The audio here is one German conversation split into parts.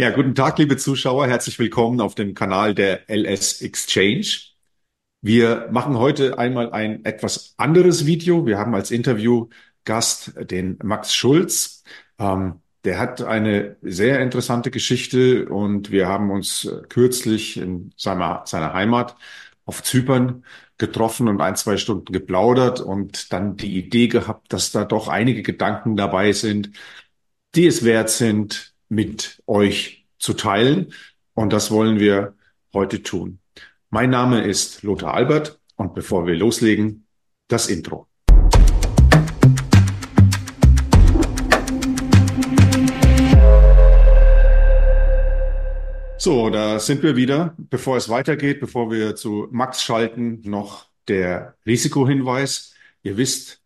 Ja, guten Tag, liebe Zuschauer. Herzlich willkommen auf dem Kanal der LS Exchange. Wir machen heute einmal ein etwas anderes Video. Wir haben als Interviewgast den Max Schulz. Ähm, der hat eine sehr interessante Geschichte und wir haben uns kürzlich in seiner, seiner Heimat auf Zypern getroffen und ein, zwei Stunden geplaudert und dann die Idee gehabt, dass da doch einige Gedanken dabei sind, die es wert sind, mit euch zu teilen. Und das wollen wir heute tun. Mein Name ist Lothar Albert und bevor wir loslegen, das Intro. So, da sind wir wieder. Bevor es weitergeht, bevor wir zu Max schalten, noch der Risikohinweis. Ihr wisst,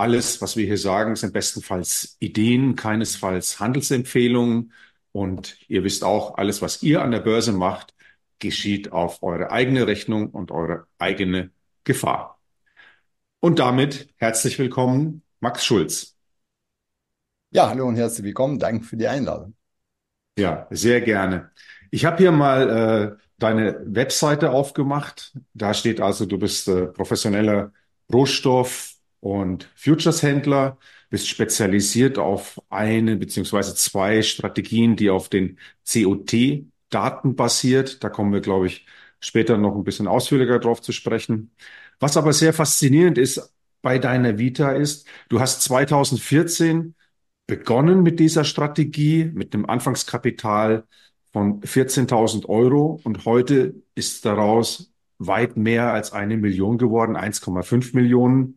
alles, was wir hier sagen, sind bestenfalls Ideen, keinesfalls Handelsempfehlungen. Und ihr wisst auch, alles, was ihr an der Börse macht, geschieht auf eure eigene Rechnung und eure eigene Gefahr. Und damit herzlich willkommen, Max Schulz. Ja, hallo und herzlich willkommen. Danke für die Einladung. Ja, sehr gerne. Ich habe hier mal äh, deine Webseite aufgemacht. Da steht also, du bist äh, professioneller Rohstoff, und Futures-Händler, bist spezialisiert auf eine beziehungsweise zwei Strategien, die auf den COT-Daten basiert. Da kommen wir, glaube ich, später noch ein bisschen ausführlicher drauf zu sprechen. Was aber sehr faszinierend ist bei deiner Vita ist, du hast 2014 begonnen mit dieser Strategie, mit einem Anfangskapital von 14.000 Euro und heute ist daraus weit mehr als eine Million geworden, 1,5 Millionen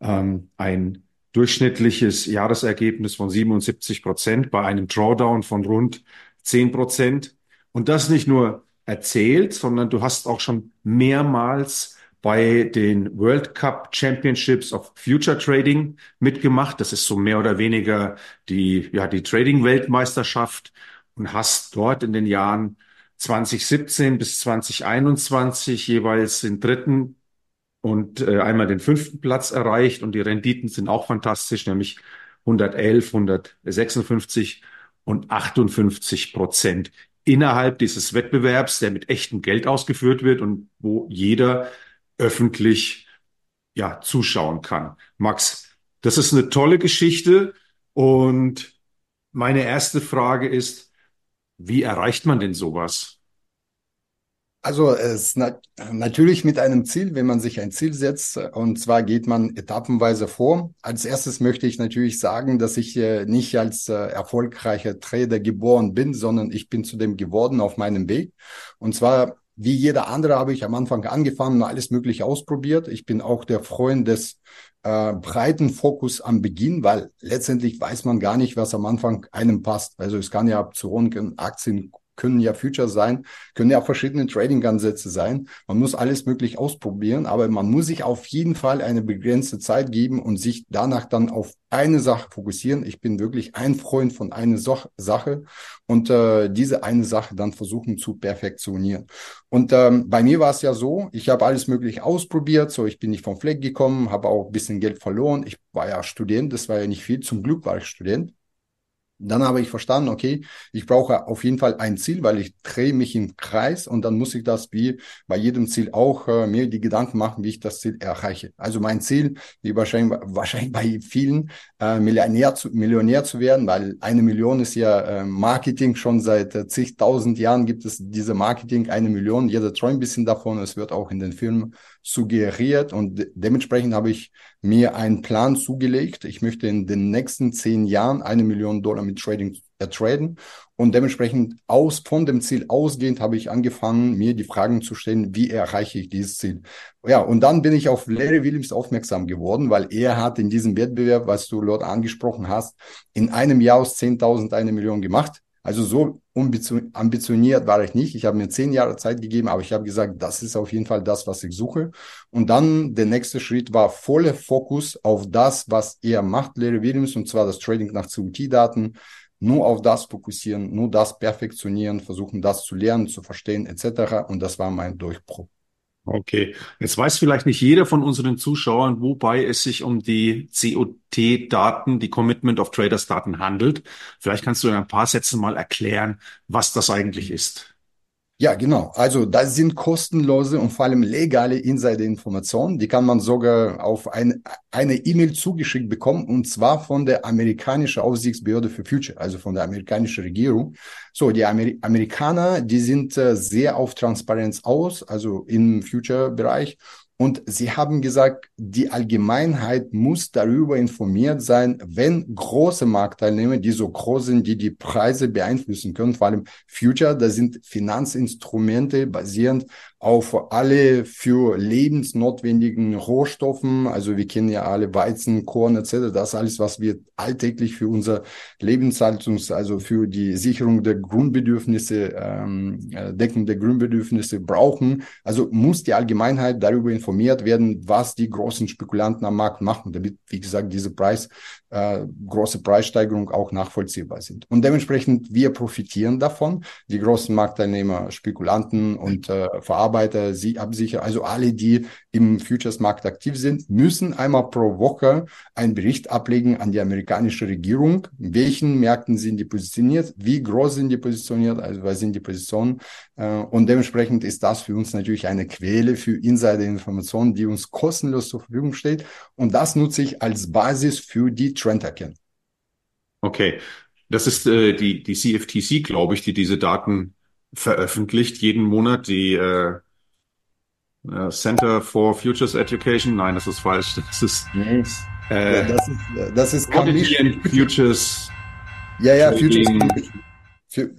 ähm, ein durchschnittliches Jahresergebnis von 77 Prozent bei einem Drawdown von rund 10 Prozent. Und das nicht nur erzählt, sondern du hast auch schon mehrmals bei den World Cup Championships of Future Trading mitgemacht. Das ist so mehr oder weniger die, ja, die Trading-Weltmeisterschaft und hast dort in den Jahren 2017 bis 2021 jeweils den dritten und äh, einmal den fünften Platz erreicht und die Renditen sind auch fantastisch, nämlich 111, 156 und 58 Prozent innerhalb dieses Wettbewerbs, der mit echtem Geld ausgeführt wird und wo jeder öffentlich ja zuschauen kann. Max, das ist eine tolle Geschichte und meine erste Frage ist, wie erreicht man denn sowas? Also es nat natürlich mit einem Ziel, wenn man sich ein Ziel setzt. Und zwar geht man etappenweise vor. Als erstes möchte ich natürlich sagen, dass ich äh, nicht als äh, erfolgreicher Trader geboren bin, sondern ich bin zu dem geworden auf meinem Weg. Und zwar wie jeder andere habe ich am Anfang angefangen, alles Mögliche ausprobiert. Ich bin auch der Freund des äh, breiten Fokus am Beginn, weil letztendlich weiß man gar nicht, was am Anfang einem passt. Also es kann ja Optionen, Aktien, können ja Future sein, können ja auch verschiedene Trading-Ansätze sein. Man muss alles möglich ausprobieren, aber man muss sich auf jeden Fall eine begrenzte Zeit geben und sich danach dann auf eine Sache fokussieren. Ich bin wirklich ein Freund von einer so Sache und äh, diese eine Sache dann versuchen zu perfektionieren. Und ähm, bei mir war es ja so, ich habe alles möglich ausprobiert, so ich bin nicht vom Fleck gekommen, habe auch ein bisschen Geld verloren. Ich war ja Student, das war ja nicht viel, zum Glück war ich Student. Dann habe ich verstanden, okay, ich brauche auf jeden Fall ein Ziel, weil ich drehe mich im Kreis und dann muss ich das wie bei jedem Ziel auch äh, mir die Gedanken machen, wie ich das Ziel erreiche. Also mein Ziel, wie wahrscheinlich, wahrscheinlich bei vielen, äh, Millionär, zu, Millionär zu werden, weil eine Million ist ja äh, Marketing. Schon seit äh, zigtausend Jahren gibt es diese Marketing, eine Million. Jeder träumt ein bisschen davon. Es wird auch in den Filmen suggeriert und dementsprechend habe ich mir einen Plan zugelegt. Ich möchte in den nächsten zehn Jahren eine Million Dollar mit Trading ertraden und dementsprechend aus von dem Ziel ausgehend habe ich angefangen, mir die Fragen zu stellen, wie erreiche ich dieses Ziel? Ja, und dann bin ich auf Larry Williams aufmerksam geworden, weil er hat in diesem Wettbewerb, was du dort angesprochen hast, in einem Jahr aus 10.000 eine Million gemacht. Also so ambitioniert war ich nicht. Ich habe mir zehn Jahre Zeit gegeben, aber ich habe gesagt, das ist auf jeden Fall das, was ich suche. Und dann der nächste Schritt war voller Fokus auf das, was er macht, Larry Williams, und zwar das Trading nach CUT-Daten. Nur auf das fokussieren, nur das perfektionieren, versuchen das zu lernen, zu verstehen, etc. Und das war mein Durchbruch. Okay, jetzt weiß vielleicht nicht jeder von unseren Zuschauern, wobei es sich um die COT-Daten, die Commitment of Traders-Daten handelt. Vielleicht kannst du in ein paar Sätzen mal erklären, was das eigentlich ist. Ja, genau. Also das sind kostenlose und vor allem legale Insider-Informationen. Die kann man sogar auf ein, eine E-Mail zugeschickt bekommen und zwar von der amerikanischen Aufsichtsbehörde für Future, also von der amerikanischen Regierung. So, die Amer Amerikaner, die sind äh, sehr auf Transparenz aus, also im Future-Bereich und sie haben gesagt, die Allgemeinheit muss darüber informiert sein, wenn große Marktteilnehmer, die so groß sind, die die Preise beeinflussen können, vor allem Future, das sind Finanzinstrumente basierend auf alle für lebensnotwendigen Rohstoffen. Also wir kennen ja alle Weizen, Korn etc. Das alles, was wir alltäglich für unser Lebenshaltungs, also für die Sicherung der Grundbedürfnisse, ähm, äh, Deckung der Grundbedürfnisse brauchen. Also muss die Allgemeinheit darüber informiert werden, was die großen Spekulanten am Markt machen, damit, wie gesagt, diese Preis, äh, große Preissteigerung auch nachvollziehbar sind. Und dementsprechend, wir profitieren davon. Die großen Marktteilnehmer, Spekulanten und äh, Verarbeiter, sie absichern, also alle, die im Futures-Markt aktiv sind, müssen einmal pro Woche einen Bericht ablegen an die amerikanische Regierung, in welchen Märkten sind die positioniert, wie groß sind die positioniert, also was sind die Positionen. Äh, und dementsprechend ist das für uns natürlich eine Quelle für Insider-Informationen, die uns kostenlos zur Verfügung steht. Und das nutze ich als Basis für die Trend erkennen. Okay, das ist äh, die, die CFTC, glaube ich, die diese Daten veröffentlicht jeden Monat. Die äh, äh, Center for Futures Education, nein, das ist falsch. Das ist, nee. äh, das ist, das ist Commission Futures. Ja, ja, Futures. Für,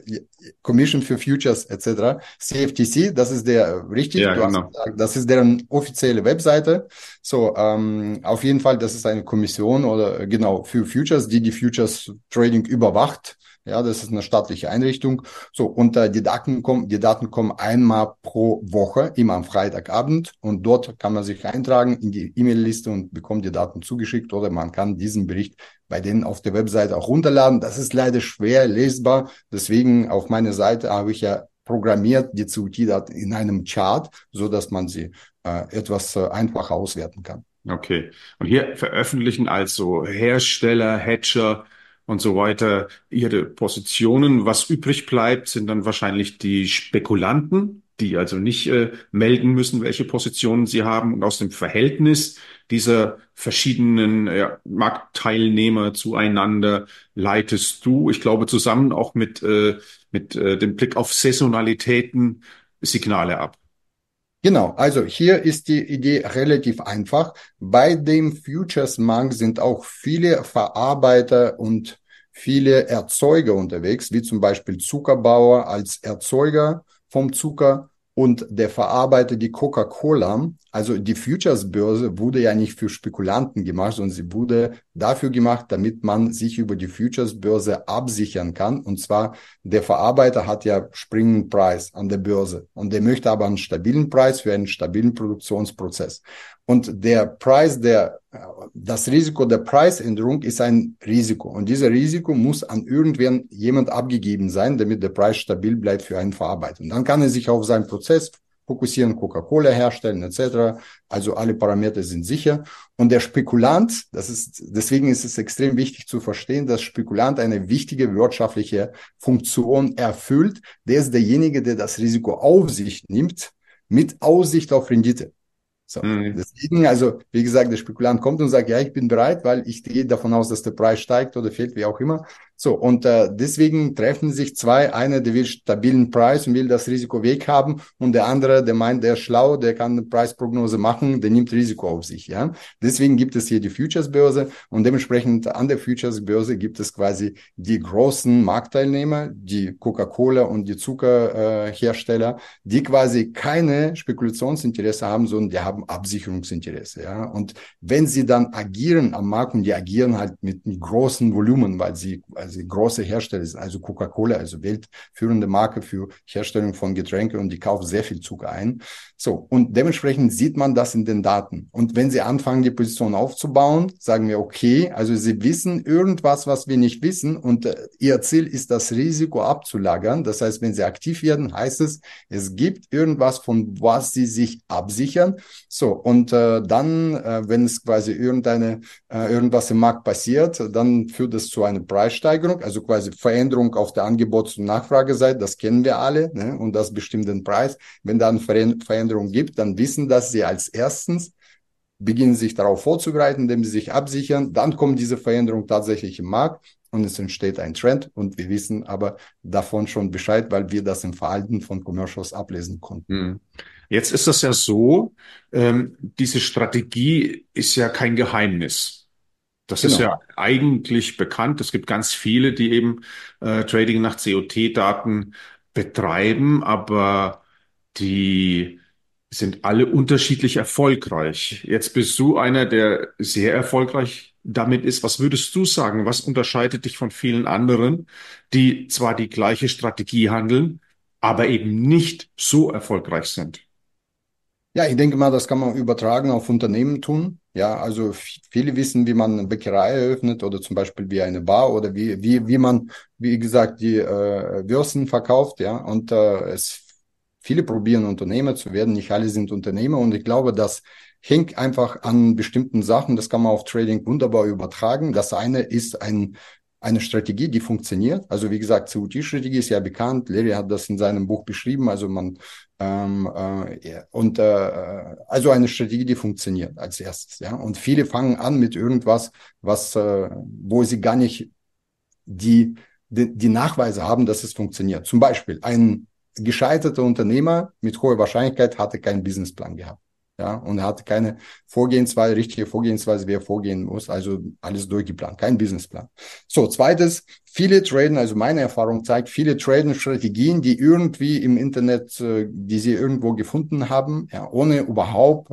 Commission for Futures etc. CFTC, das ist der richtig. Ja, genau. Gesagt, das ist deren offizielle Webseite. So, ähm, auf jeden Fall, das ist eine Kommission oder genau für Futures, die die Futures Trading überwacht. Ja, das ist eine staatliche Einrichtung. So, und äh, die Daten kommen, die Daten kommen einmal pro Woche, immer am Freitagabend. Und dort kann man sich eintragen in die E-Mail-Liste und bekommt die Daten zugeschickt oder man kann diesen Bericht bei denen auf der Webseite auch runterladen. Das ist leider schwer lesbar. Deswegen auf meiner Seite habe ich ja programmiert die CUT-Daten in einem Chart, so dass man sie äh, etwas äh, einfacher auswerten kann. Okay. Und hier veröffentlichen also Hersteller, Hedger, und so weiter ihre Positionen. Was übrig bleibt, sind dann wahrscheinlich die Spekulanten, die also nicht äh, melden müssen, welche Positionen sie haben. Und aus dem Verhältnis dieser verschiedenen ja, Marktteilnehmer zueinander leitest du, ich glaube, zusammen auch mit, äh, mit äh, dem Blick auf Saisonalitäten Signale ab. Genau, also hier ist die Idee relativ einfach. Bei dem Futures-Markt sind auch viele Verarbeiter und viele Erzeuger unterwegs, wie zum Beispiel Zuckerbauer als Erzeuger vom Zucker und der Verarbeiter die Coca-Cola. Also die Futures-Börse wurde ja nicht für Spekulanten gemacht, sondern sie wurde dafür gemacht, damit man sich über die Futures-Börse absichern kann. Und zwar der Verarbeiter hat ja springenden Preis an der Börse und der möchte aber einen stabilen Preis für einen stabilen Produktionsprozess. Und der Preis, der, das Risiko der Preisänderung ist ein Risiko. Und dieses Risiko muss an irgendwen jemand abgegeben sein, damit der Preis stabil bleibt für einen Verarbeiter. Und dann kann er sich auf seinen Prozess fokussieren, Coca-Cola herstellen, etc. Also alle Parameter sind sicher. Und der Spekulant, das ist, deswegen ist es extrem wichtig zu verstehen, dass Spekulant eine wichtige wirtschaftliche Funktion erfüllt. Der ist derjenige, der das Risiko auf sich nimmt, mit Aussicht auf Rendite. So. Mhm. Deswegen, also, wie gesagt, der Spekulant kommt und sagt, ja, ich bin bereit, weil ich gehe davon aus, dass der Preis steigt oder fällt, wie auch immer. So, und äh, deswegen treffen sich zwei. Einer, der will stabilen Preis und will das Risiko weghaben und der andere, der meint, der ist schlau, der kann eine Preisprognose machen, der nimmt Risiko auf sich. Ja, Deswegen gibt es hier die Futures-Börse und dementsprechend an der Futures-Börse gibt es quasi die großen Marktteilnehmer, die Coca-Cola und die Zuckerhersteller, äh, die quasi keine Spekulationsinteresse haben, sondern die haben Absicherungsinteresse. Ja, Und wenn sie dann agieren am Markt und die agieren halt mit, mit großen Volumen, weil sie quasi große Hersteller sind, also Coca-Cola, also weltführende Marke für Herstellung von Getränke und die kaufen sehr viel Zucker ein. So, und dementsprechend sieht man das in den Daten. Und wenn sie anfangen, die Position aufzubauen, sagen wir, okay, also sie wissen irgendwas, was wir nicht wissen und äh, ihr Ziel ist, das Risiko abzulagern. Das heißt, wenn sie aktiv werden, heißt es, es gibt irgendwas, von was sie sich absichern. So, und äh, dann, äh, wenn es quasi irgendeine, äh, irgendwas im Markt passiert, dann führt es zu einer Preissteigerung, also quasi Veränderung auf der Angebots- und Nachfrageseite. Das kennen wir alle, ne? und das bestimmt den Preis. Wenn dann Veränderung gibt, dann wissen dass sie als erstens, beginnen sich darauf vorzubereiten, indem sie sich absichern. Dann kommt diese Veränderung tatsächlich im Markt und es entsteht ein Trend und wir wissen aber davon schon Bescheid, weil wir das im Verhalten von Commercials ablesen konnten. Hm. Jetzt ist das ja so, ähm, diese Strategie ist ja kein Geheimnis. Das genau. ist ja eigentlich bekannt. Es gibt ganz viele, die eben äh, Trading nach COT-Daten betreiben, aber die sind alle unterschiedlich erfolgreich. Jetzt bist du einer, der sehr erfolgreich damit ist. Was würdest du sagen? Was unterscheidet dich von vielen anderen, die zwar die gleiche Strategie handeln, aber eben nicht so erfolgreich sind? Ja, ich denke mal, das kann man übertragen auf Unternehmen tun. Ja, also viele wissen, wie man eine Bäckerei eröffnet oder zum Beispiel wie eine Bar oder wie, wie, wie man, wie gesagt, die äh, Würsten verkauft. Ja, und äh, es Viele probieren Unternehmer zu werden, nicht alle sind Unternehmer und ich glaube, das hängt einfach an bestimmten Sachen. Das kann man auf Trading wunderbar übertragen. Das eine ist ein, eine Strategie, die funktioniert. Also wie gesagt, CUT-Strategie ist ja bekannt. Larry hat das in seinem Buch beschrieben. Also man ähm, äh, und äh, also eine Strategie, die funktioniert als erstes. Ja, und viele fangen an mit irgendwas, was äh, wo sie gar nicht die die, die Nachweise haben, dass es funktioniert. Zum Beispiel ein gescheiterte Unternehmer mit hoher Wahrscheinlichkeit hatte keinen Businessplan gehabt. Ja, und er hatte keine Vorgehensweise, richtige Vorgehensweise, wie er vorgehen muss, also alles durchgeplant, kein Businessplan. So, zweites, viele Traden, also meine Erfahrung zeigt, viele Traden-Strategien, die irgendwie im Internet, äh, die sie irgendwo gefunden haben, ja, ohne überhaupt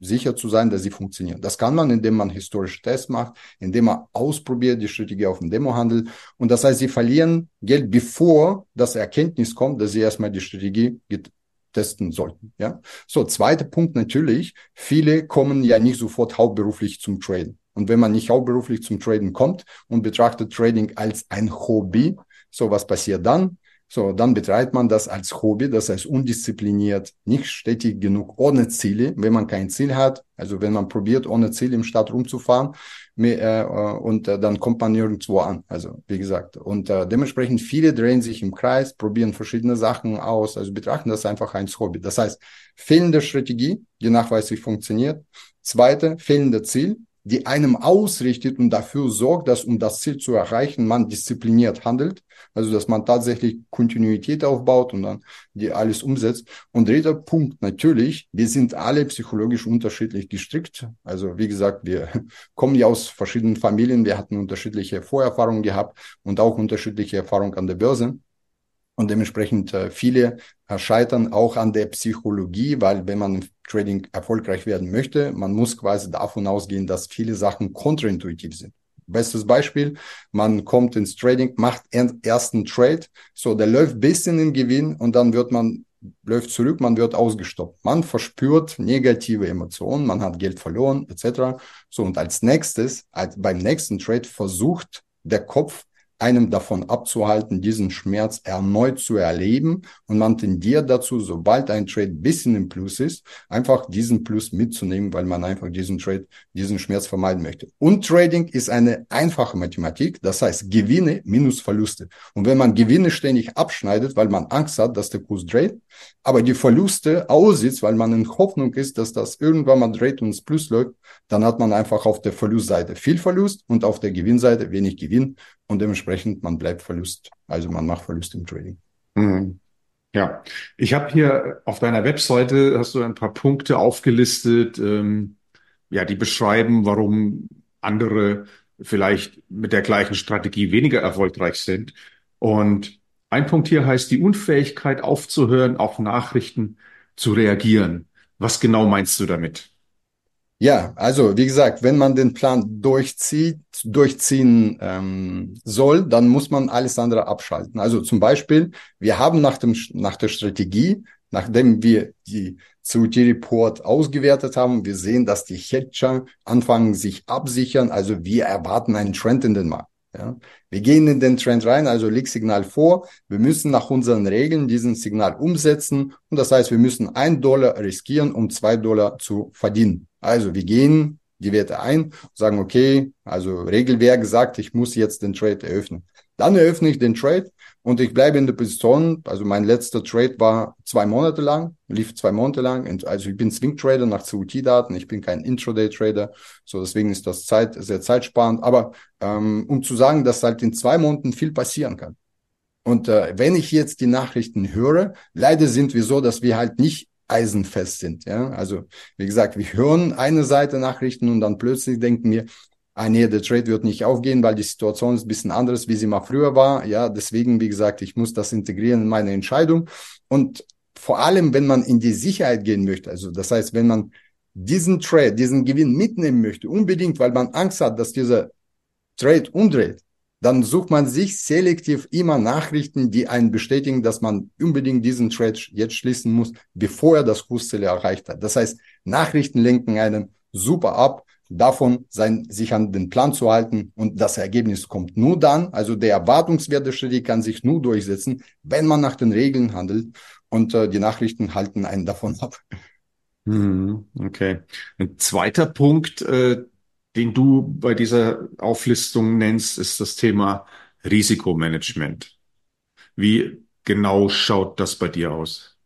sicher zu sein, dass sie funktionieren. Das kann man, indem man historische Tests macht, indem man ausprobiert, die Strategie auf dem Demohandel. Und das heißt, sie verlieren Geld, bevor das Erkenntnis kommt, dass sie erstmal die Strategie testen sollten. Ja. So, zweiter Punkt natürlich, viele kommen ja nicht sofort hauptberuflich zum Traden. Und wenn man nicht hauptberuflich zum Traden kommt und betrachtet Trading als ein Hobby, so was passiert dann? So, dann betreibt man das als Hobby, das heißt undiszipliniert, nicht stetig genug, ohne Ziele. Wenn man kein Ziel hat, also wenn man probiert, ohne Ziel im Stadt rumzufahren, äh, und äh, dann kommt man nirgendwo an. Also wie gesagt, und äh, dementsprechend viele drehen sich im Kreis, probieren verschiedene Sachen aus, also betrachten das einfach als Hobby. Das heißt, fehlende Strategie, die nachweislich funktioniert. Zweite, fehlende Ziel, die einem ausrichtet und dafür sorgt, dass um das Ziel zu erreichen, man diszipliniert handelt. Also, dass man tatsächlich Kontinuität aufbaut und dann die alles umsetzt. Und dritter Punkt, natürlich, wir sind alle psychologisch unterschiedlich gestrickt. Also, wie gesagt, wir kommen ja aus verschiedenen Familien. Wir hatten unterschiedliche Vorerfahrungen gehabt und auch unterschiedliche Erfahrungen an der Börse. Und dementsprechend äh, viele äh, scheitern auch an der Psychologie, weil wenn man im Trading erfolgreich werden möchte, man muss quasi davon ausgehen, dass viele Sachen kontraintuitiv sind. Bestes Beispiel, man kommt ins Trading, macht ersten Trade, so der läuft bisschen in Gewinn und dann wird man läuft zurück, man wird ausgestoppt. Man verspürt negative Emotionen, man hat Geld verloren, etc. So und als nächstes, als beim nächsten Trade versucht der Kopf einem davon abzuhalten, diesen Schmerz erneut zu erleben. Und man tendiert dazu, sobald ein Trade bisschen im Plus ist, einfach diesen Plus mitzunehmen, weil man einfach diesen Trade, diesen Schmerz vermeiden möchte. Und Trading ist eine einfache Mathematik. Das heißt Gewinne minus Verluste. Und wenn man Gewinne ständig abschneidet, weil man Angst hat, dass der Kurs dreht, aber die Verluste aussieht, weil man in Hoffnung ist, dass das irgendwann mal dreht und ins Plus läuft, dann hat man einfach auf der Verlustseite viel Verlust und auf der Gewinnseite wenig Gewinn und dementsprechend man bleibt Verlust. Also man macht Verlust im Trading. Mhm. Ja, ich habe hier auf deiner Webseite hast du ein paar Punkte aufgelistet, ähm, ja, die beschreiben, warum andere vielleicht mit der gleichen Strategie weniger erfolgreich sind. Und ein Punkt hier heißt die Unfähigkeit aufzuhören, auf Nachrichten zu reagieren. Was genau meinst du damit? Ja, also wie gesagt, wenn man den Plan durchzieht, durchziehen ähm, soll, dann muss man alles andere abschalten. Also zum Beispiel, wir haben nach dem nach der Strategie, nachdem wir die COT-Report ausgewertet haben, wir sehen, dass die Hedger anfangen sich absichern. Also wir erwarten einen Trend in den Markt. Ja. Wir gehen in den Trend rein, also leg Signal vor. Wir müssen nach unseren Regeln diesen Signal umsetzen. Und das heißt, wir müssen ein Dollar riskieren, um zwei Dollar zu verdienen. Also wir gehen die Werte ein, sagen, okay, also Regelwerk sagt, ich muss jetzt den Trade eröffnen. Dann eröffne ich den Trade und ich bleibe in der Position. Also mein letzter Trade war zwei Monate lang, lief zwei Monate lang. Also ich bin Swing Trader nach CUT-Daten. Ich bin kein Intraday Trader. So deswegen ist das Zeit, sehr zeitsparend. Aber ähm, um zu sagen, dass halt in zwei Monaten viel passieren kann. Und äh, wenn ich jetzt die Nachrichten höre, leider sind wir so, dass wir halt nicht eisenfest sind. Ja, also wie gesagt, wir hören eine Seite Nachrichten und dann plötzlich denken wir, ah nee, der Trade wird nicht aufgehen, weil die Situation ist ein bisschen anders, wie sie mal früher war. Ja, deswegen, wie gesagt, ich muss das integrieren in meine Entscheidung. Und vor allem, wenn man in die Sicherheit gehen möchte, also das heißt, wenn man diesen Trade, diesen Gewinn mitnehmen möchte, unbedingt, weil man Angst hat, dass dieser Trade umdreht, dann sucht man sich selektiv immer Nachrichten, die einen bestätigen, dass man unbedingt diesen Trade jetzt schließen muss, bevor er das Kursziel erreicht hat. Das heißt, Nachrichten lenken einen super ab davon, sein, sich an den Plan zu halten und das Ergebnis kommt nur dann, also der Erwartungswert der Strategie kann sich nur durchsetzen, wenn man nach den Regeln handelt und äh, die Nachrichten halten einen davon ab. Hm, okay. Ein zweiter Punkt, äh, den du bei dieser Auflistung nennst, ist das Thema Risikomanagement. Wie genau schaut das bei dir aus?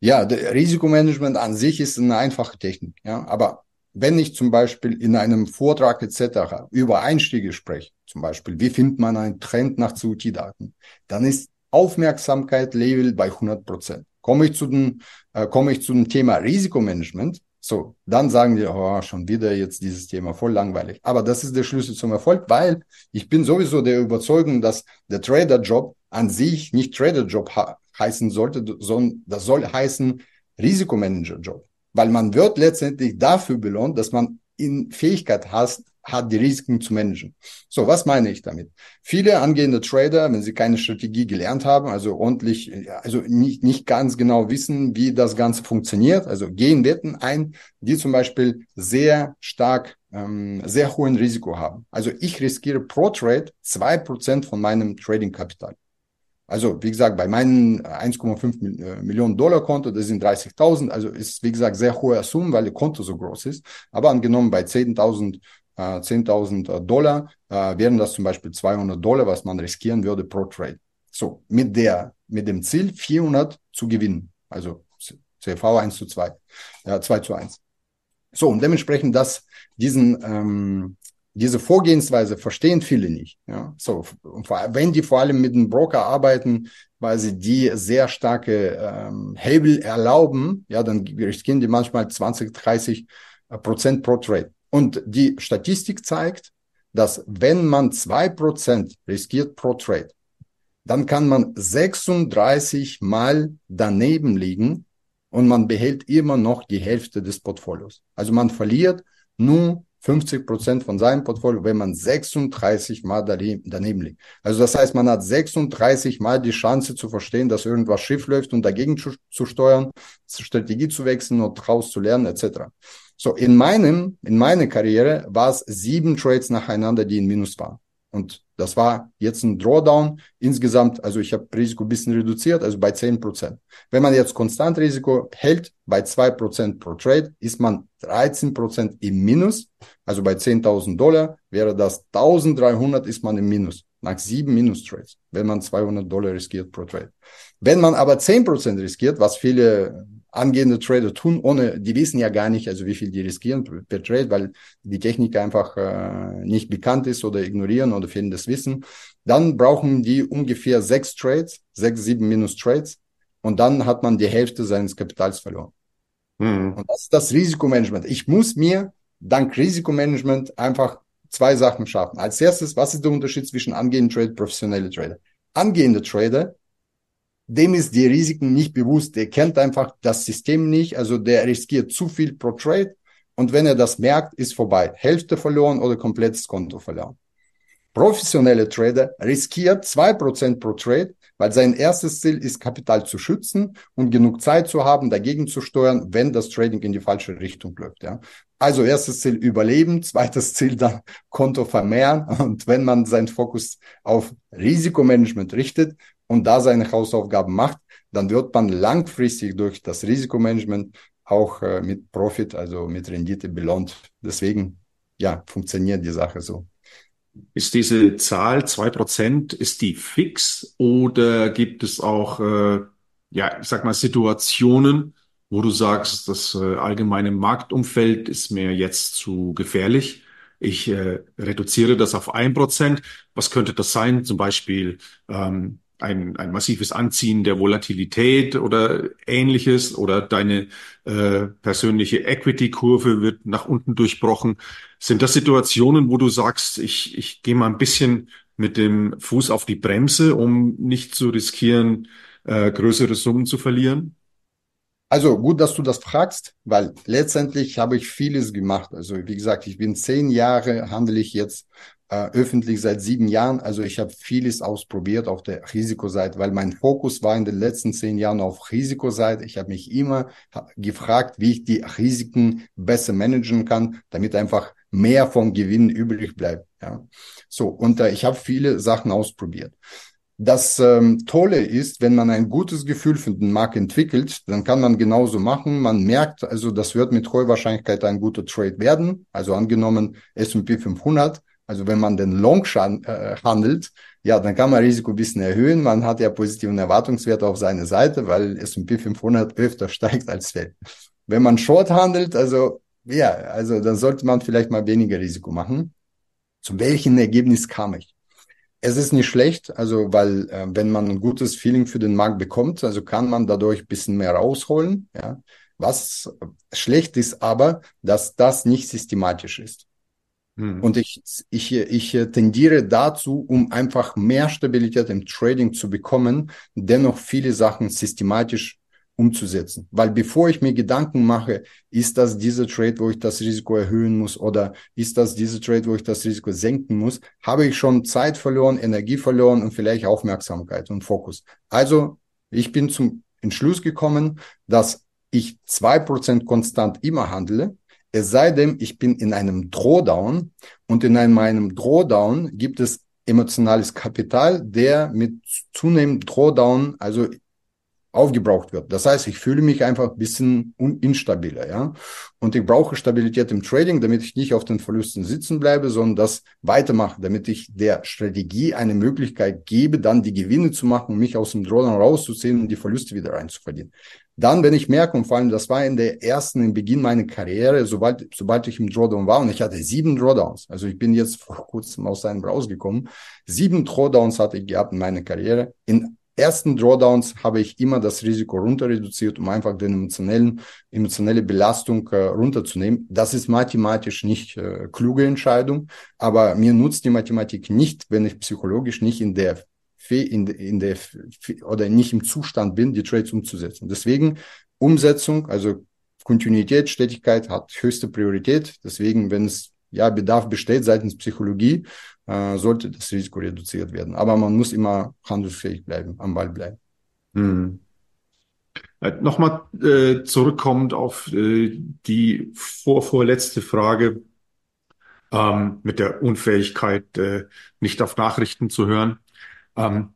Ja, Risikomanagement an sich ist eine einfache Technik, ja, aber wenn ich zum Beispiel in einem Vortrag etc. über Einstiege spreche, zum Beispiel, wie findet man einen Trend nach CUT-Daten, dann ist Aufmerksamkeit Level bei 100 Prozent. Komme ich zu dem, äh, komme ich zu dem Thema Risikomanagement, so, dann sagen die, oh, schon wieder jetzt dieses Thema voll langweilig. Aber das ist der Schlüssel zum Erfolg, weil ich bin sowieso der Überzeugung, dass der Trader-Job an sich nicht Trader-Job heißen sollte, sondern das soll heißen Risikomanager-Job. Weil man wird letztendlich dafür belohnt, dass man in Fähigkeit hat, hat die Risiken zu managen. So, was meine ich damit? Viele angehende Trader, wenn sie keine Strategie gelernt haben, also ordentlich, also nicht, nicht ganz genau wissen, wie das Ganze funktioniert, also gehen Wetten ein, die zum Beispiel sehr stark, ähm, sehr hohen Risiko haben. Also ich riskiere pro Trade zwei Prozent von meinem Trading-Kapital. Also, wie gesagt, bei meinen 1,5 äh, Millionen Dollar Konto, das sind 30.000, also ist, wie gesagt, sehr hohe Summe, weil das Konto so groß ist. Aber angenommen bei 10.000 äh, 10.000 Dollar äh, wären das zum Beispiel 200 Dollar, was man riskieren würde pro Trade. So, mit der, mit dem Ziel 400 zu gewinnen. Also CV 1 zu 2, äh, 2 zu 1. So, und dementsprechend das, diesen, ähm, diese Vorgehensweise verstehen viele nicht. Ja, so, wenn die vor allem mit einem Broker arbeiten, weil sie die sehr starke ähm, Hebel erlauben, ja, dann riskieren die manchmal 20, 30 äh, Prozent pro Trade. Und die Statistik zeigt, dass wenn man zwei Prozent riskiert pro Trade, dann kann man 36 Mal daneben liegen und man behält immer noch die Hälfte des Portfolios. Also man verliert nur 50 Prozent von seinem Portfolio, wenn man 36 Mal daneben liegt. Also das heißt, man hat 36 Mal die Chance zu verstehen, dass irgendwas schief läuft und dagegen zu, zu steuern, Strategie zu wechseln und daraus zu lernen, etc. So, in meinem, in meiner Karriere war es sieben Trades nacheinander, die in Minus waren. Und das war jetzt ein Drawdown. Insgesamt, also ich habe Risiko ein bisschen reduziert, also bei zehn Prozent. Wenn man jetzt konstant Risiko hält, bei zwei Prozent pro Trade, ist man 13 Prozent im Minus. Also bei 10.000 Dollar wäre das 1.300 ist man im Minus. Nach sieben Minus-Trades, wenn man 200 Dollar riskiert pro Trade. Wenn man aber 10 Prozent riskiert, was viele angehende Trader tun, ohne, die wissen ja gar nicht, also wie viel die riskieren per Trade, weil die Technik einfach äh, nicht bekannt ist oder ignorieren oder fehlendes Wissen. Dann brauchen die ungefähr sechs Trades, sechs, sieben Minus Trades und dann hat man die Hälfte seines Kapitals verloren. Mhm. Und das ist das Risikomanagement. Ich muss mir dank Risikomanagement einfach zwei Sachen schaffen. Als erstes, was ist der Unterschied zwischen angehenden Trader und professionelle Trader? Angehende Trader dem ist die Risiken nicht bewusst. Der kennt einfach das System nicht. Also der riskiert zu viel pro Trade und wenn er das merkt, ist vorbei. Hälfte verloren oder komplettes Konto verloren. Professionelle Trader riskiert zwei Prozent pro Trade, weil sein erstes Ziel ist, Kapital zu schützen und genug Zeit zu haben, dagegen zu steuern, wenn das Trading in die falsche Richtung läuft. Ja. Also erstes Ziel überleben, zweites Ziel dann Konto vermehren. Und wenn man seinen Fokus auf Risikomanagement richtet und da seine Hausaufgaben macht, dann wird man langfristig durch das Risikomanagement auch äh, mit Profit, also mit Rendite belohnt. Deswegen, ja, funktioniert die Sache so. Ist diese Zahl zwei Prozent, ist die fix oder gibt es auch, äh, ja, ich sag mal, Situationen, wo du sagst, das äh, allgemeine Marktumfeld ist mir jetzt zu gefährlich? Ich äh, reduziere das auf ein Prozent. Was könnte das sein? Zum Beispiel ähm, ein, ein massives Anziehen der Volatilität oder ähnliches oder deine äh, persönliche Equity-Kurve wird nach unten durchbrochen. Sind das Situationen, wo du sagst, ich, ich gehe mal ein bisschen mit dem Fuß auf die Bremse, um nicht zu riskieren, äh, größere Summen zu verlieren? Also gut, dass du das fragst, weil letztendlich habe ich vieles gemacht. Also wie gesagt, ich bin zehn Jahre, handle ich jetzt äh, öffentlich seit sieben Jahren. Also ich habe vieles ausprobiert auf der Risikoseite, weil mein Fokus war in den letzten zehn Jahren auf Risikoseite. Ich habe mich immer gefragt, wie ich die Risiken besser managen kann, damit einfach mehr vom Gewinn übrig bleibt. Ja, so und äh, ich habe viele Sachen ausprobiert. Das ähm, Tolle ist, wenn man ein gutes Gefühl für den Markt entwickelt, dann kann man genauso machen. Man merkt, also das wird mit hoher Wahrscheinlichkeit ein guter Trade werden. Also angenommen S&P 500 also wenn man den Long äh, handelt, ja, dann kann man Risiko ein bisschen erhöhen. Man hat ja positiven Erwartungswert auf seine Seite, weil S&P 500 öfter steigt als fällt. Wenn man Short handelt, also ja, also dann sollte man vielleicht mal weniger Risiko machen. Zu welchem Ergebnis kam ich? Es ist nicht schlecht, also weil äh, wenn man ein gutes Feeling für den Markt bekommt, also kann man dadurch ein bisschen mehr rausholen. Ja. Was schlecht ist aber, dass das nicht systematisch ist. Mhm. Und ich, ich, ich tendiere dazu, um einfach mehr Stabilität im Trading zu bekommen, dennoch viele Sachen systematisch umzusetzen. Weil bevor ich mir Gedanken mache, ist das dieser Trade, wo ich das Risiko erhöhen muss oder ist das dieser Trade, wo ich das Risiko senken muss, habe ich schon Zeit verloren, Energie verloren und vielleicht Aufmerksamkeit und Fokus. Also ich bin zum Entschluss gekommen, dass ich zwei Prozent konstant immer handle es sei denn, ich bin in einem Drawdown und in einem, meinem Drawdown gibt es emotionales Kapital, der mit zunehmendem Drawdown, also aufgebraucht wird. Das heißt, ich fühle mich einfach ein bisschen instabiler, ja. Und ich brauche Stabilität im Trading, damit ich nicht auf den Verlusten sitzen bleibe, sondern das weitermache, damit ich der Strategie eine Möglichkeit gebe, dann die Gewinne zu machen, mich aus dem Drawdown rauszuziehen und die Verluste wieder reinzuverdienen. Dann, wenn ich merke, und vor allem, das war in der ersten, im Beginn meiner Karriere, sobald, sobald ich im Drawdown war, und ich hatte sieben Drawdowns, also ich bin jetzt vor kurzem aus einem rausgekommen, sieben Drawdowns hatte ich gehabt in meiner Karriere. In ersten Drawdowns habe ich immer das Risiko runter reduziert, um einfach den emotionellen, emotionelle Belastung äh, runterzunehmen. Das ist mathematisch nicht äh, kluge Entscheidung, aber mir nutzt die Mathematik nicht, wenn ich psychologisch nicht in der in, in der oder nicht im Zustand bin, die Trades umzusetzen. Deswegen Umsetzung, also Kontinuität, Stetigkeit hat höchste Priorität. Deswegen, wenn es ja Bedarf besteht seitens Psychologie, äh, sollte das Risiko reduziert werden. Aber man muss immer handelsfähig bleiben, am Ball bleiben. Hm. Äh, Nochmal äh, zurückkommend auf äh, die vorvorletzte Frage ähm, mit der Unfähigkeit, äh, nicht auf Nachrichten zu hören. Ähm,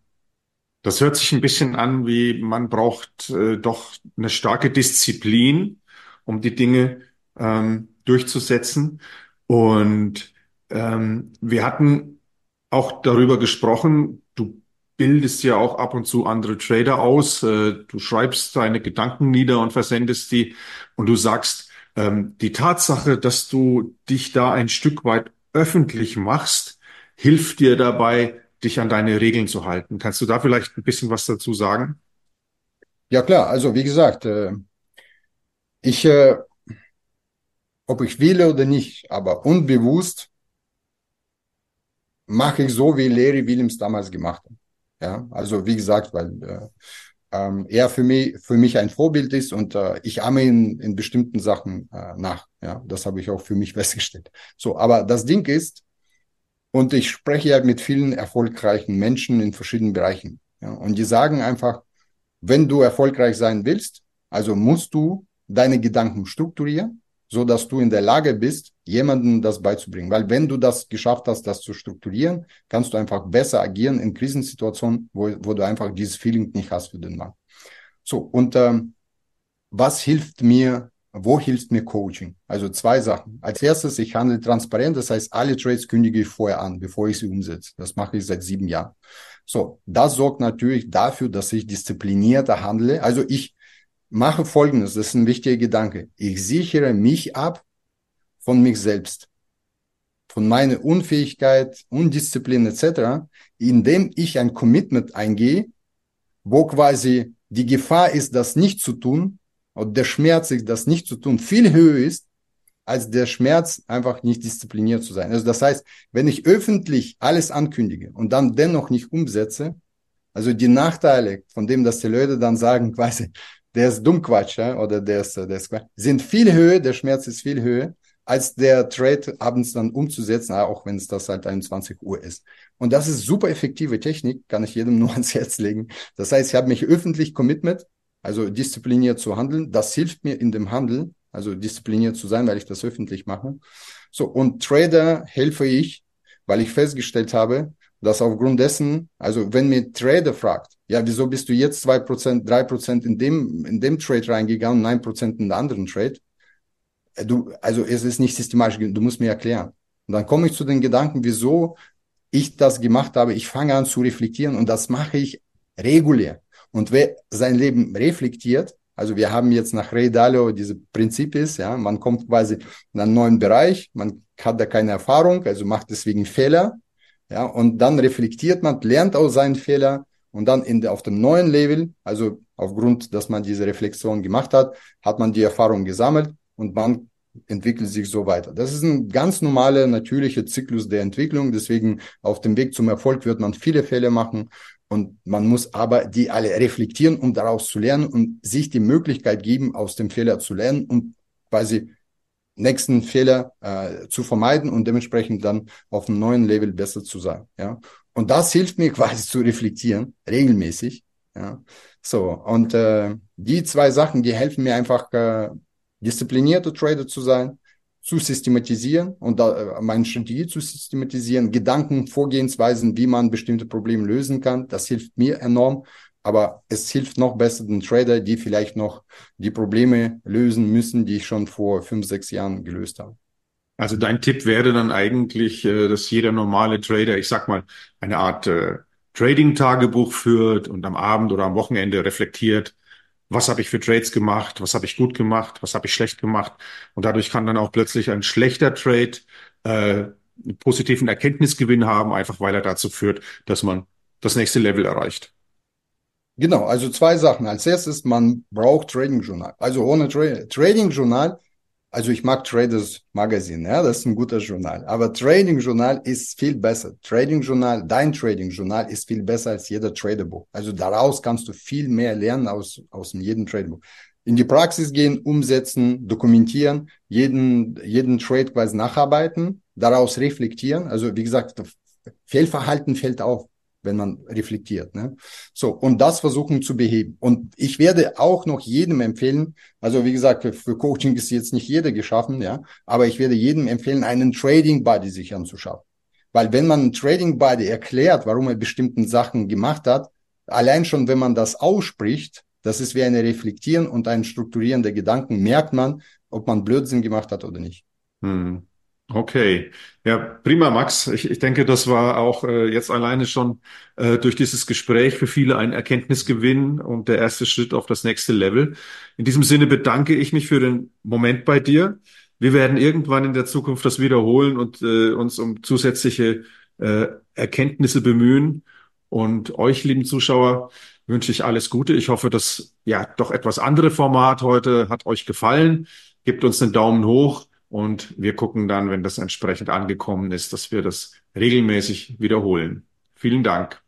das hört sich ein bisschen an, wie man braucht äh, doch eine starke Disziplin, um die Dinge ähm, durchzusetzen. Und ähm, wir hatten auch darüber gesprochen, du bildest ja auch ab und zu andere Trader aus, äh, du schreibst deine Gedanken nieder und versendest die und du sagst, ähm, die Tatsache, dass du dich da ein Stück weit öffentlich machst, hilft dir dabei, dich an deine Regeln zu halten. Kannst du da vielleicht ein bisschen was dazu sagen? Ja klar, also wie gesagt, äh, ich, äh, ob ich will oder nicht, aber unbewusst mache ich so, wie Larry Williams damals gemacht hat. Ja, also wie gesagt, weil äh, ähm, er für mich, für mich ein Vorbild ist und äh, ich ahme ihn in bestimmten Sachen äh, nach. Ja, das habe ich auch für mich festgestellt. So, aber das Ding ist, und ich spreche ja mit vielen erfolgreichen Menschen in verschiedenen Bereichen. Ja, und die sagen einfach, wenn du erfolgreich sein willst, also musst du deine Gedanken strukturieren, so dass du in der Lage bist, jemandem das beizubringen. Weil wenn du das geschafft hast, das zu strukturieren, kannst du einfach besser agieren in Krisensituationen, wo, wo du einfach dieses Feeling nicht hast für den Markt. So, und ähm, was hilft mir, wo hilft mir Coaching? Also zwei Sachen. Als erstes, ich handle transparent, das heißt, alle Trades kündige ich vorher an, bevor ich sie umsetze. Das mache ich seit sieben Jahren. So, das sorgt natürlich dafür, dass ich disziplinierter handle. Also ich mache Folgendes, das ist ein wichtiger Gedanke. Ich sichere mich ab von mich selbst, von meiner Unfähigkeit, Undisziplin etc., indem ich ein Commitment eingehe, wo quasi die Gefahr ist, das nicht zu tun, und der Schmerz das nicht zu tun, viel höher ist, als der Schmerz, einfach nicht diszipliniert zu sein. Also das heißt, wenn ich öffentlich alles ankündige und dann dennoch nicht umsetze, also die Nachteile von dem, dass die Leute dann sagen, quasi, der ist Dummquatsch, ja, oder der ist, der ist Quatsch, sind viel höher, der Schmerz ist viel höher, als der Trade abends dann umzusetzen, auch wenn es das halt 21 Uhr ist. Und das ist super effektive Technik, kann ich jedem nur ans Herz legen. Das heißt, ich habe mich öffentlich commitment, also diszipliniert zu handeln. Das hilft mir in dem Handel, also diszipliniert zu sein, weil ich das öffentlich mache. So, und Trader helfe ich, weil ich festgestellt habe, dass aufgrund dessen, also wenn mir Trader fragt, ja, wieso bist du jetzt zwei Prozent, drei Prozent in dem, in dem Trade reingegangen, neun Prozent in den anderen Trade? Äh, du, also es ist nicht systematisch, du musst mir erklären. Und dann komme ich zu den Gedanken, wieso ich das gemacht habe. Ich fange an zu reflektieren und das mache ich regulär. Und wer sein Leben reflektiert, also wir haben jetzt nach Ray Dalio diese Prinzip ist, ja, man kommt quasi in einen neuen Bereich, man hat da keine Erfahrung, also macht deswegen Fehler, ja, und dann reflektiert man, lernt aus seinen Fehlern und dann in der, auf dem neuen Level, also aufgrund, dass man diese Reflexion gemacht hat, hat man die Erfahrung gesammelt und man entwickelt sich so weiter. Das ist ein ganz normaler, natürlicher Zyklus der Entwicklung. Deswegen auf dem Weg zum Erfolg wird man viele Fehler machen und man muss aber die alle reflektieren, um daraus zu lernen und sich die Möglichkeit geben, aus dem Fehler zu lernen und quasi nächsten Fehler äh, zu vermeiden und dementsprechend dann auf einem neuen Level besser zu sein. Ja, und das hilft mir quasi zu reflektieren regelmäßig. Ja, so und äh, die zwei Sachen, die helfen mir einfach äh, disziplinierter Trader zu sein, zu systematisieren und da, äh, meine Strategie zu systematisieren, Gedanken, Vorgehensweisen, wie man bestimmte Probleme lösen kann. Das hilft mir enorm. Aber es hilft noch besser den Trader, die vielleicht noch die Probleme lösen müssen, die ich schon vor fünf, sechs Jahren gelöst habe. Also dein Tipp wäre dann eigentlich, äh, dass jeder normale Trader, ich sag mal, eine Art äh, Trading-Tagebuch führt und am Abend oder am Wochenende reflektiert, was habe ich für Trades gemacht, was habe ich gut gemacht, was habe ich schlecht gemacht. Und dadurch kann dann auch plötzlich ein schlechter Trade äh, einen positiven Erkenntnisgewinn haben, einfach weil er dazu führt, dass man das nächste Level erreicht. Genau, also zwei Sachen. Als erstes, man braucht Trading Journal. Also ohne Tra Trading Journal, also ich mag Traders Magazine, ja, das ist ein guter Journal. Aber Trading Journal ist viel besser. Trading Journal, dein Trading Journal ist viel besser als jeder Traderbuch. Also daraus kannst du viel mehr lernen aus, aus jedem Traderbuch. In die Praxis gehen, umsetzen, dokumentieren, jeden, jeden Trade quasi nacharbeiten, daraus reflektieren. Also wie gesagt, Fehlverhalten fällt auf wenn man reflektiert. Ne? So, und das versuchen zu beheben. Und ich werde auch noch jedem empfehlen, also wie gesagt, für, Coaching ist jetzt nicht jeder geschaffen, ja, aber ich werde jedem empfehlen, einen Trading Buddy sich anzuschauen. Weil wenn man einen Trading Buddy erklärt, warum er bestimmten Sachen gemacht hat, allein schon, wenn man das ausspricht, das ist wie ein Reflektieren und ein Strukturieren der Gedanken, merkt man, ob man Blödsinn gemacht hat oder nicht. Hm. Okay, ja, prima, Max. Ich, ich denke, das war auch äh, jetzt alleine schon äh, durch dieses Gespräch für viele ein Erkenntnisgewinn und der erste Schritt auf das nächste Level. In diesem Sinne bedanke ich mich für den Moment bei dir. Wir werden irgendwann in der Zukunft das wiederholen und äh, uns um zusätzliche äh, Erkenntnisse bemühen. Und euch, lieben Zuschauer, wünsche ich alles Gute. Ich hoffe, das ja doch etwas andere Format heute hat euch gefallen. Gebt uns einen Daumen hoch. Und wir gucken dann, wenn das entsprechend angekommen ist, dass wir das regelmäßig wiederholen. Vielen Dank.